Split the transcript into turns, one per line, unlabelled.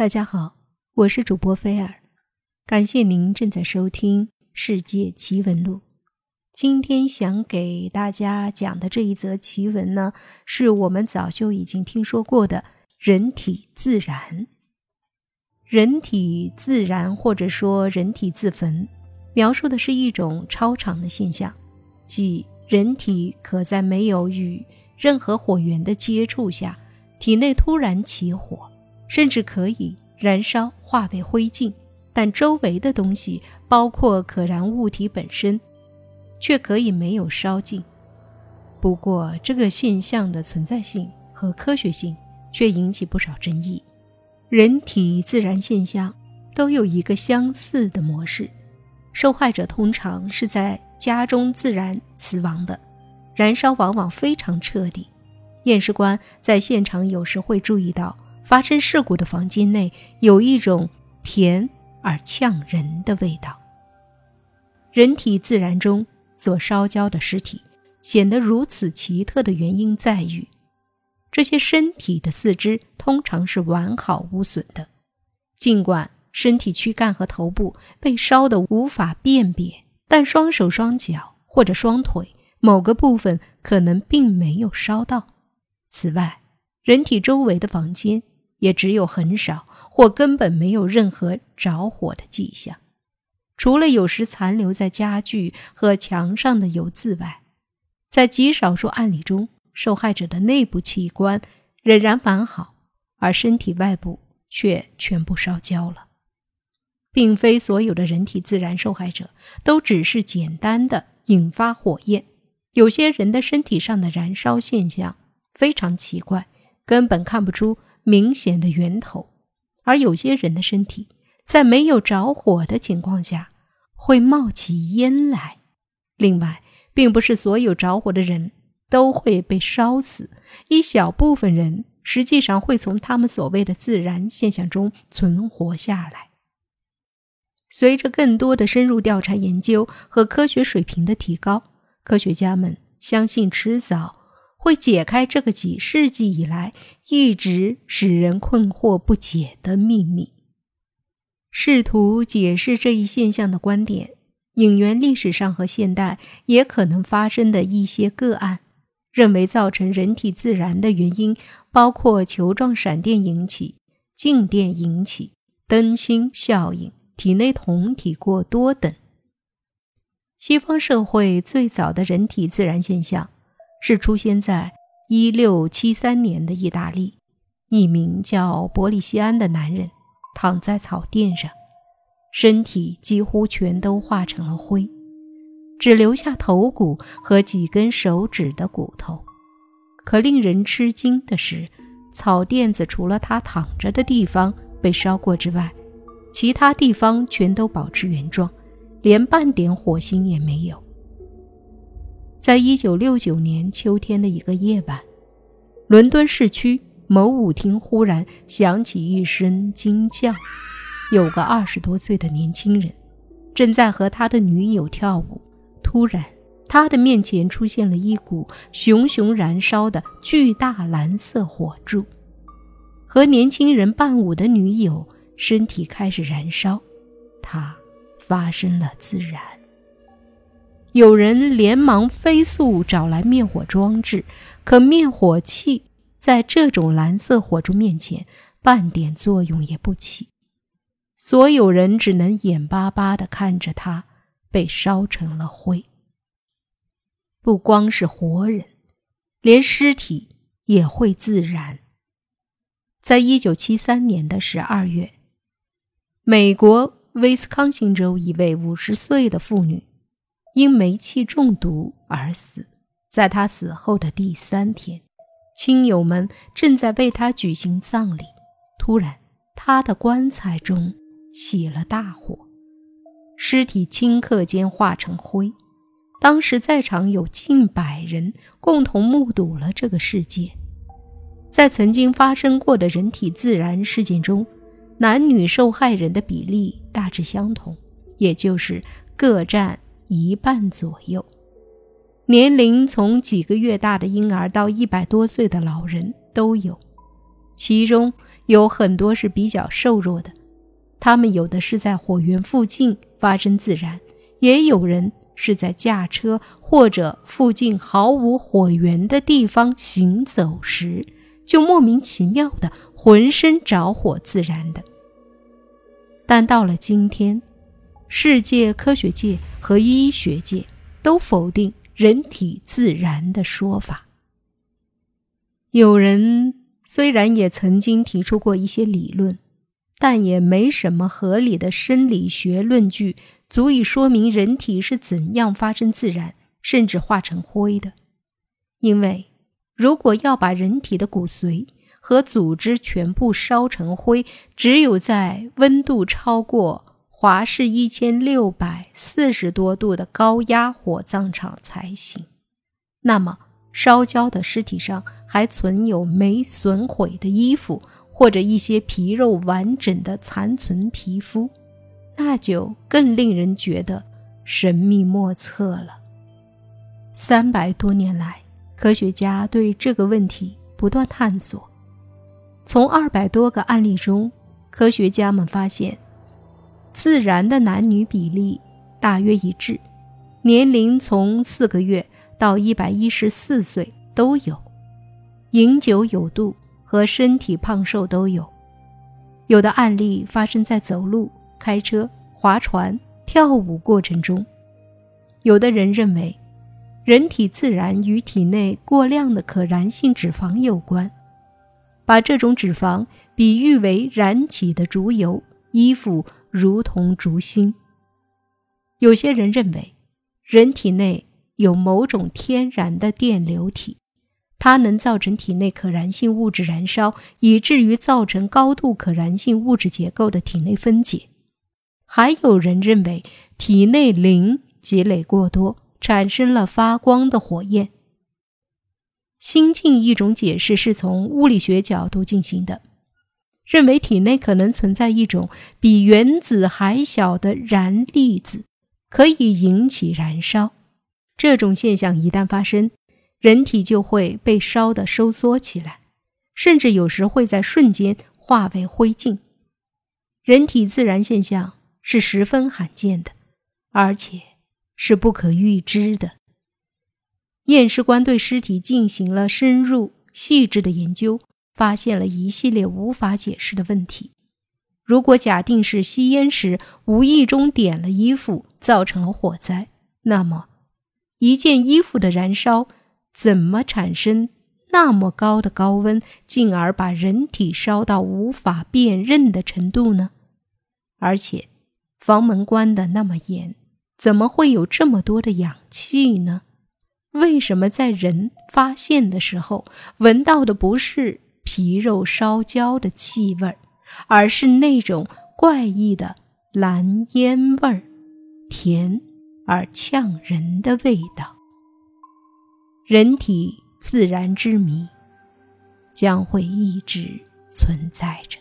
大家好，我是主播菲尔，感谢您正在收听《世界奇闻录》。今天想给大家讲的这一则奇闻呢，是我们早就已经听说过的人体自燃。人体自燃或者说人体自焚，描述的是一种超常的现象，即人体可在没有与任何火源的接触下，体内突然起火。甚至可以燃烧化为灰烬，但周围的东西，包括可燃物体本身，却可以没有烧尽。不过，这个现象的存在性和科学性却引起不少争议。人体自燃现象都有一个相似的模式：受害者通常是在家中自燃死亡的，燃烧往往非常彻底。验尸官在现场有时会注意到。发生事故的房间内有一种甜而呛人的味道。人体自然中所烧焦的尸体显得如此奇特的原因在于，这些身体的四肢通常是完好无损的，尽管身体躯干和头部被烧得无法辨别，但双手双脚或者双腿某个部分可能并没有烧到。此外，人体周围的房间。也只有很少或根本没有任何着火的迹象，除了有时残留在家具和墙上的油渍外，在极少数案例中，受害者的内部器官仍然完好，而身体外部却全部烧焦了。并非所有的人体自燃受害者都只是简单的引发火焰，有些人的身体上的燃烧现象非常奇怪，根本看不出。明显的源头，而有些人的身体在没有着火的情况下会冒起烟来。另外，并不是所有着火的人都会被烧死，一小部分人实际上会从他们所谓的自然现象中存活下来。随着更多的深入调查研究和科学水平的提高，科学家们相信迟早。会解开这个几世纪以来一直使人困惑不解的秘密。试图解释这一现象的观点，引援历史上和现代也可能发生的一些个案，认为造成人体自燃的原因包括球状闪电引起、静电引起、灯芯效应、体内酮体过多等。西方社会最早的人体自燃现象。是出现在一六七三年的意大利，一名叫伯利西安的男人躺在草垫上，身体几乎全都化成了灰，只留下头骨和几根手指的骨头。可令人吃惊的是，草垫子除了他躺着的地方被烧过之外，其他地方全都保持原状，连半点火星也没有。在一九六九年秋天的一个夜晚，伦敦市区某舞厅忽然响起一声惊叫。有个二十多岁的年轻人正在和他的女友跳舞，突然，他的面前出现了一股熊熊燃烧的巨大蓝色火柱。和年轻人伴舞的女友身体开始燃烧，她发生了自燃。有人连忙飞速找来灭火装置，可灭火器在这种蓝色火柱面前半点作用也不起。所有人只能眼巴巴地看着它被烧成了灰。不光是活人，连尸体也会自燃。在一九七三年的十二月，美国威斯康星州一位五十岁的妇女。因煤气中毒而死。在他死后的第三天，亲友们正在为他举行葬礼。突然，他的棺材中起了大火，尸体顷刻间化成灰。当时在场有近百人共同目睹了这个事件。在曾经发生过的人体自燃事件中，男女受害人的比例大致相同，也就是各占。一半左右，年龄从几个月大的婴儿到一百多岁的老人都有，其中有很多是比较瘦弱的，他们有的是在火源附近发生自燃，也有人是在驾车或者附近毫无火源的地方行走时，就莫名其妙的浑身着火自燃的。但到了今天，世界科学界和医学界都否定人体自燃的说法。有人。虽然也曾经提出过一些理论，但也没什么合理的生理学论据足以说明人体是怎样发生自燃，甚至化成灰的。因为，如果要把人体的骨髓和组织全部烧成灰，只有在温度超过华氏一千六百四十多度的高压火葬场才行。那么，烧焦的尸体上还存有没损毁的衣服，或者一些皮肉完整的残存皮肤，那就更令人觉得神秘莫测了。三百多年来，科学家对这个问题不断探索。从二百多个案例中，科学家们发现，自然的男女比例大约一致，年龄从四个月。到一百一十四岁都有，饮酒有度和身体胖瘦都有。有的案例发生在走路、开车、划船、跳舞过程中。有的人认为，人体自然与体内过量的可燃性脂肪有关，把这种脂肪比喻为燃起的烛油，衣服如同烛芯。有些人认为，人体内。有某种天然的电流体，它能造成体内可燃性物质燃烧，以至于造成高度可燃性物质结构的体内分解。还有人认为体内磷积累过多，产生了发光的火焰。新近一种解释是从物理学角度进行的，认为体内可能存在一种比原子还小的燃粒子，可以引起燃烧。这种现象一旦发生，人体就会被烧得收缩起来，甚至有时会在瞬间化为灰烬。人体自燃现象是十分罕见的，而且是不可预知的。验尸官对尸体进行了深入细致的研究，发现了一系列无法解释的问题。如果假定是吸烟时无意中点了衣服造成了火灾，那么。一件衣服的燃烧，怎么产生那么高的高温，进而把人体烧到无法辨认的程度呢？而且，房门关的那么严，怎么会有这么多的氧气呢？为什么在人发现的时候，闻到的不是皮肉烧焦的气味，而是那种怪异的蓝烟味儿，甜？而呛人的味道，人体自然之谜将会一直存在着。